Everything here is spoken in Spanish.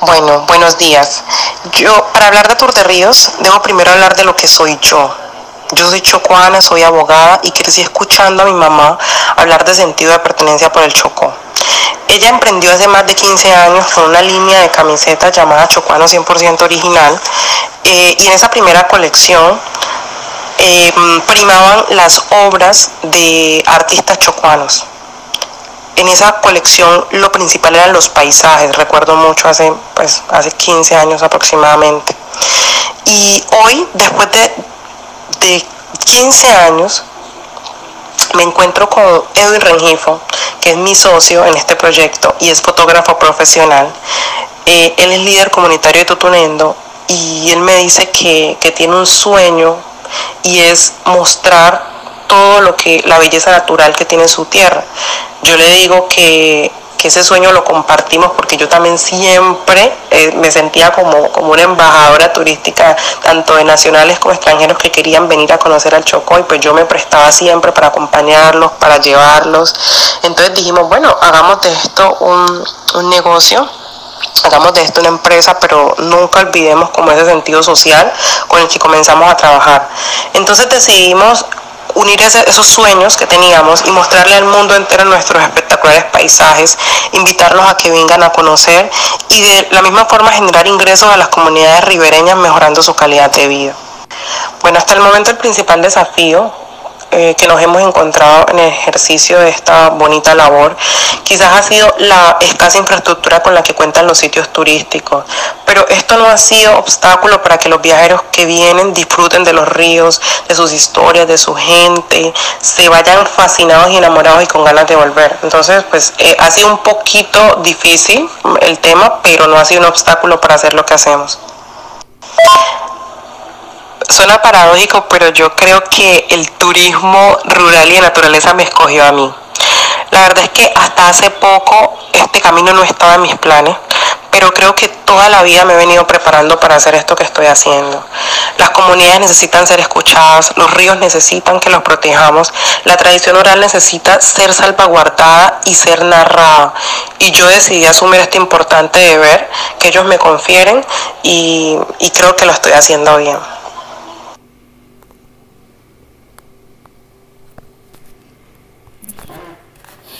Bueno, buenos días. Yo, para hablar de Tour de Ríos, debo primero hablar de lo que soy yo. Yo soy chocuana, soy abogada y crecí escuchando a mi mamá hablar de sentido de pertenencia por el Chocó. Ella emprendió hace más de 15 años con una línea de camisetas llamada Chocuano 100% original eh, y en esa primera colección eh, primaban las obras de artistas chocuanos en esa colección lo principal eran los paisajes, recuerdo mucho hace, pues, hace 15 años aproximadamente. Y hoy, después de, de 15 años, me encuentro con Edwin Rengifo, que es mi socio en este proyecto y es fotógrafo profesional. Eh, él es líder comunitario de Tutunendo y él me dice que, que tiene un sueño y es mostrar lo que la belleza natural que tiene su tierra. Yo le digo que, ese sueño lo compartimos porque yo también siempre eh, me sentía como, como una embajadora turística, tanto de nacionales como extranjeros que querían venir a conocer al Chocó y pues yo me prestaba siempre para acompañarlos, para llevarlos. Entonces dijimos, bueno, hagamos de esto un, un negocio hagamos de esto una empresa, pero nunca olvidemos como ese sentido social con el que comenzamos a trabajar. Entonces decidimos unir esos sueños que teníamos y mostrarle al mundo entero nuestros espectaculares paisajes, invitarlos a que vengan a conocer y de la misma forma generar ingresos a las comunidades ribereñas mejorando su calidad de vida. Bueno, hasta el momento el principal desafío eh, que nos hemos encontrado en el ejercicio de esta bonita labor quizás ha sido la escasa infraestructura con la que cuentan los sitios turísticos, pero esto no ha sido obstáculo para que los viajeros que vienen disfruten de los ríos, de sus historias, de su gente, se vayan fascinados y enamorados y con ganas de volver. Entonces, pues eh, ha sido un poquito difícil el tema, pero no ha sido un obstáculo para hacer lo que hacemos. Suena paradójico, pero yo creo que el turismo rural y de naturaleza me escogió a mí. La verdad es que hasta hace poco este camino no estaba en mis planes, pero creo que toda la vida me he venido preparando para hacer esto que estoy haciendo. Las comunidades necesitan ser escuchadas, los ríos necesitan que los protejamos, la tradición oral necesita ser salvaguardada y ser narrada. Y yo decidí asumir este importante deber que ellos me confieren y, y creo que lo estoy haciendo bien.